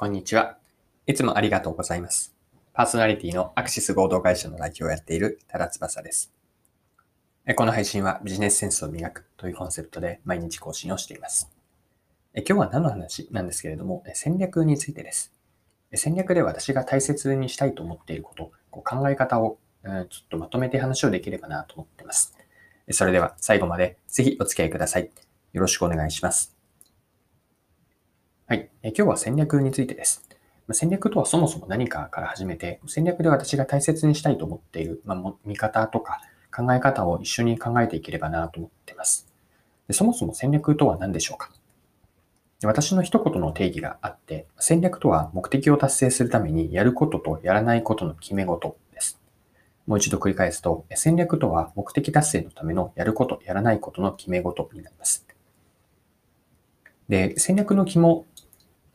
こんにちは。いつもありがとうございます。パーソナリティのアクシス合同会社の代表をやっている多田翼です。この配信はビジネスセンスを磨くというコンセプトで毎日更新をしています。今日は何の話なんですけれども、戦略についてです。戦略で私が大切にしたいと思っていること、こう考え方を、ちょっとまとめて話をできればなと思っています。それでは最後までぜひお付き合いください。よろしくお願いします。はい。え今日は戦略についてです。戦略とはそもそも何かから始めて、戦略で私が大切にしたいと思っている、まあ、見方とか考え方を一緒に考えていければなと思っています。でそもそも戦略とは何でしょうか？で私の一言の定義があって、戦略とは目的を達成するためにやることとやらないことの決め事です。もう一度繰り返すと、戦略とは目的達成のためのやること、やらないことの決め事になります。で、戦略の肝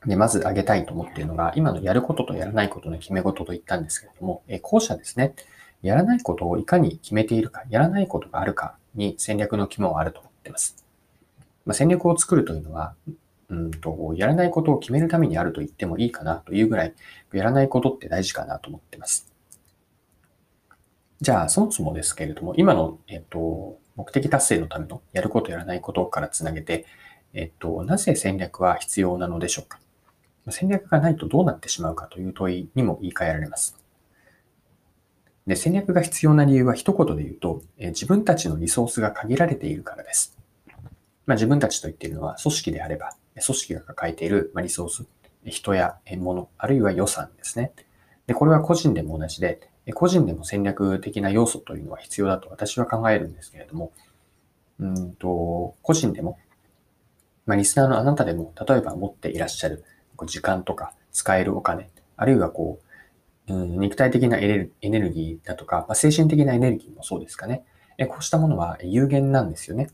でまず挙げたいと思っているのが、今のやることとやらないことの決め事と言ったんですけれども、え後者ですね。やらないことをいかに決めているか、やらないことがあるかに戦略の肝はあると思っています。まあ、戦略を作るというのは、うんと、やらないことを決めるためにあると言ってもいいかなというぐらい、やらないことって大事かなと思っています。じゃあ、そもそもですけれども、今の、えっと、目的達成のためのやることやらないことからつなげて、えっと、なぜ戦略は必要なのでしょうか？戦略がないとどうなってしまうかという問いにも言い換えられます。で戦略が必要な理由は一言で言うと、え自分たちのリソースが限られているからです。まあ、自分たちと言っているのは組織であれば、組織が抱えているリソース、人や物、あるいは予算ですね。でこれは個人でも同じで、個人でも戦略的な要素というのは必要だと私は考えるんですけれども、うんと個人でも、まあ、リスナーのあなたでも、例えば持っていらっしゃる時間とか使えるお金、あるいはこう、うん、肉体的なエネエネルギーだとか、まあ、精神的なエネルギーもそうですかね。えこうしたものは有限なんですよね。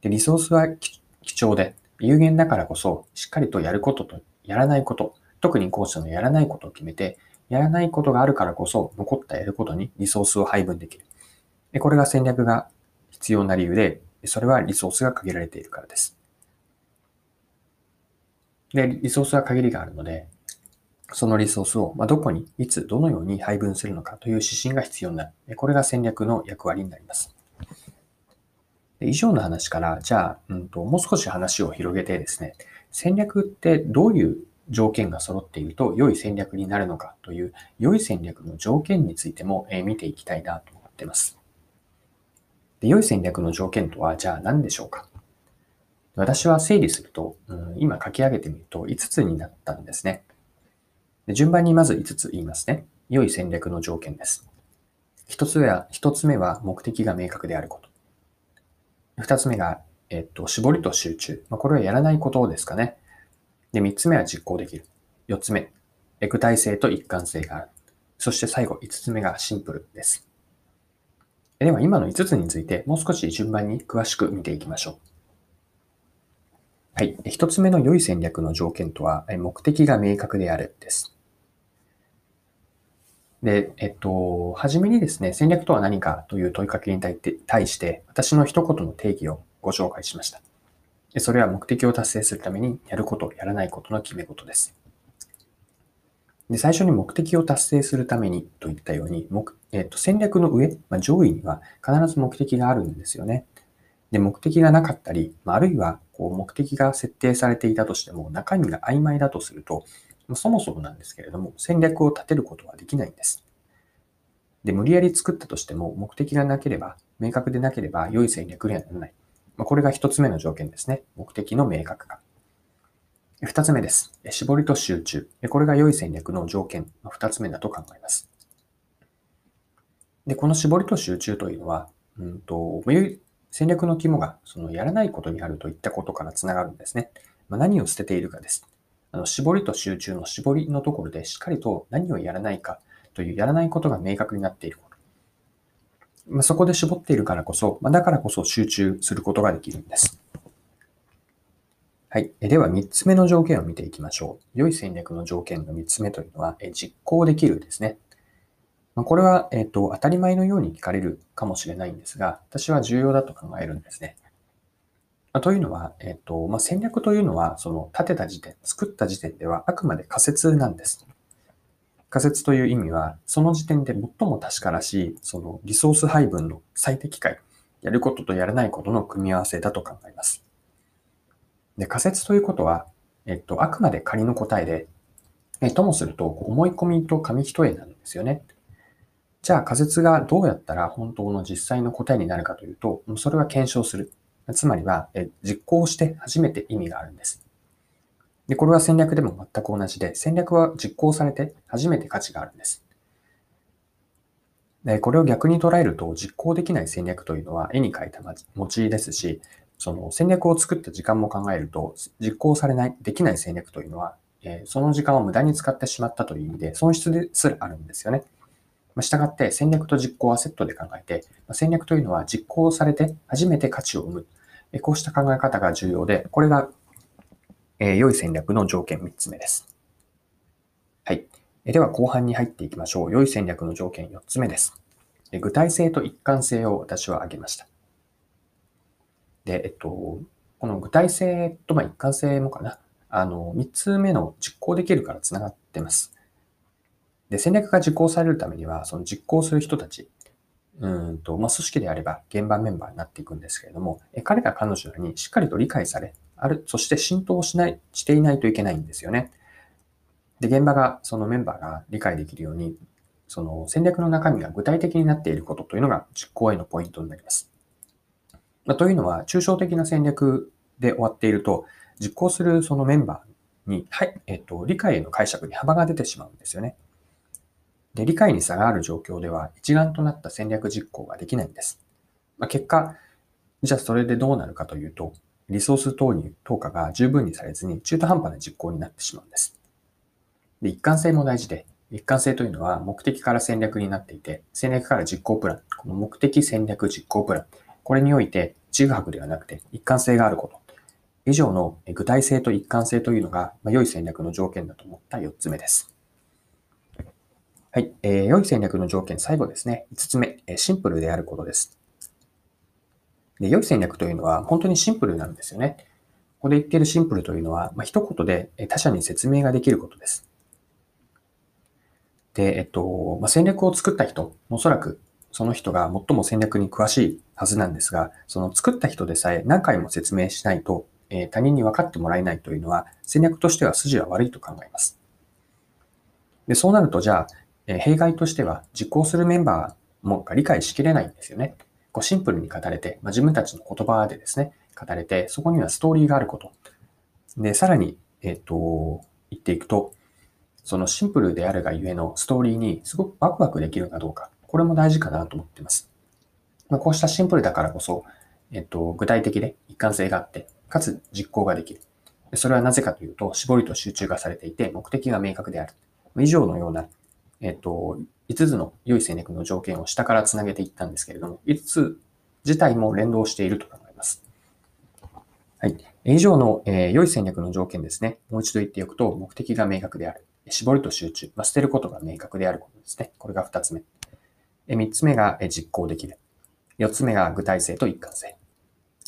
で、リソースは貴重で、有限だからこそ、しっかりとやることとやらないこと、特に後者のやらないことを決めて、やらないことがあるからこそ、残ったやることにリソースを配分できる。でこれが戦略が必要な理由で、それはリソースが限られているからです。で、リソースは限りがあるので、そのリソースをどこに、いつ、どのように配分するのかという指針が必要になる。これが戦略の役割になります。以上の話から、じゃあ、うんと、もう少し話を広げてですね、戦略ってどういう条件が揃っていると良い戦略になるのかという、良い戦略の条件についても見ていきたいなと思っています。で良い戦略の条件とは、じゃあ何でしょうか私は整理すると、うん、今書き上げてみると5つになったんですね。で順番にまず5つ言いますね。良い戦略の条件です。1つ目は、1つ目は目的が明確であること。2つ目が、えっと、絞りと集中。まあ、これはやらないことですかね。で、3つ目は実行できる。4つ目、具体性と一貫性がある。そして最後、5つ目がシンプルです。では、今の5つについてもう少し順番に詳しく見ていきましょう。はい。一つ目の良い戦略の条件とは、目的が明確であるです。で、えっと、はじめにですね、戦略とは何かという問いかけに対して、私の一言の定義をご紹介しました。それは目的を達成するためにやること、やらないことの決め事です。で最初に目的を達成するためにといったように、目えっと、戦略の上、まあ、上位には必ず目的があるんですよね。で、目的がなかったり、あるいはこう目的が設定されていたとしても、中身が曖昧だとすると、そもそもなんですけれども、戦略を立てることはできないんです。で、無理やり作ったとしても、目的がなければ、明確でなければ、良い戦略にはならない。まこれが一つ目の条件ですね。目的の明確化。二つ目です。絞りと集中。これが良い戦略の条件二つ目だと考えます。で、この絞りと集中というのは、うんと、戦略の肝がそのやらないことにあるといったことからつながるんですね。まあ、何を捨てているかです。あの絞りと集中の絞りのところでしっかりと何をやらないかというやらないことが明確になっていること。まあ、そこで絞っているからこそ、まあ、だからこそ集中することができるんです。はい。では、3つ目の条件を見ていきましょう。良い戦略の条件の3つ目というのは、実行できるですね。まこれは、えっと、当たり前のように聞かれるかもしれないんですが、私は重要だと考えるんですね。あというのは、えっと、まあ、戦略というのは、その立てた時点、作った時点ではあくまで仮説なんです。仮説という意味は、その時点で最も確からしい、そのリソース配分の最適解、やることとやらないことの組み合わせだと考えます。で、仮説ということは、えっと、あくまで仮の答えで、えともすると、思い込みと紙一重なんですよね。じゃあ仮説がどうやったら本当の実際の答えになるかというと、それは検証する。つまりは、実行して初めて意味があるんです。で、これは戦略でも全く同じで、戦略は実行されて初めて価値があるんです。で、これを逆に捉えると、実行できない戦略というのは絵に描いた餅ですし、その戦略を作った時間も考えると、実行されない、できない戦略というのは、えその時間を無駄に使ってしまったという意味で、損失ですらあるんですよね。ましたがって戦略と実行はセットで考えてま、戦略というのは実行されて初めて価値を生む。えこうした考え方が重要で、これが、え良い戦略の条件3つ目です。はい。えでは後半に入っていきましょう。良い戦略の条件4つ目です。具体性と一貫性を私は挙げました。で、えっと、この具体性とま一貫性もかな。あの、3つ目の実行できるから繋がってます。で、戦略が実行されるためには、その実行する人たち、うんと、まあ、組織であれば現場メンバーになっていくんですけれども、え彼ら彼女らにしっかりと理解され、ある、そして浸透しない、していないといけないんですよね。で、現場が、そのメンバーが理解できるように、その戦略の中身が具体的になっていることというのが実行へのポイントになります。まあ、というのは、抽象的な戦略で終わっていると、実行するそのメンバーに、はい、えっと、理解への解釈に幅が出てしまうんですよね。で、理解に差がある状況では、一丸となった戦略実行ができないんです。まあ、結果、じゃあそれでどうなるかというと、リソース投入、投下が十分にされずに中途半端な実行になってしまうんです。で、一貫性も大事で、一貫性というのは目的から戦略になっていて、戦略から実行プラン、この目的戦略実行プラン、これにおいて、ちぐはぐではなくて一貫性があること。以上の具体性と一貫性というのが、ま良い戦略の条件だと思った4つ目です。はい、えー、良い戦略の条件、最後ですね。5つ目、えシンプルであることです。で、良い戦略というのは本当にシンプルなんですよね。ここで言っているシンプルというのは、まあ、一言で他者に説明ができることです。で、えっと、まあ、戦略を作った人、おそらくその人が最も戦略に詳しいはずなんですが、その作った人でさえ何回も説明しないと、えー、他人に分かってもらえないというのは、戦略としては筋は悪いと考えます。で、そうなると、じゃあ、え、弊害としては、実行するメンバーもが理解しきれないんですよね。こうシンプルに語れて、まあ、自分たちの言葉でですね、語れて、そこにはストーリーがあること。で、さらに、えっ、ー、と、言っていくと、そのシンプルであるがゆえのストーリーにすごくワクワクできるかどうか。これも大事かなと思っています。まあ、こうしたシンプルだからこそ、えっと、具体的で一貫性があって、かつ実行ができる。それはなぜかというと、絞りと集中がされていて、目的が明確である。以上のような、えっと、5つの良い戦略の条件を下からつなげていったんですけれども、5つ自体も連動していると考えます。はい。以上の、えー、良い戦略の条件ですね。もう一度言っておくと、目的が明確である。絞りと集中。まあ、捨てることが明確であることですね。これが2つ目。3つ目が実行できる。4つ目が具体性と一貫性。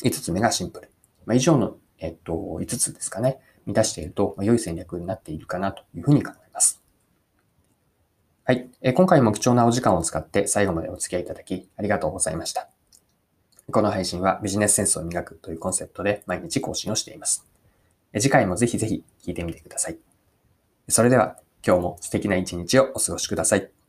5つ目がシンプル。まあ、以上の、えっと、5つですかね。満たしていると、まあ、良い戦略になっているかなというふうに考えます。え。今回も貴重なお時間を使って最後までお付き合いいただきありがとうございました。この配信はビジネスセンスを磨くというコンセプトで毎日更新をしています。次回もぜひぜひ聞いてみてください。それでは今日も素敵な一日をお過ごしください。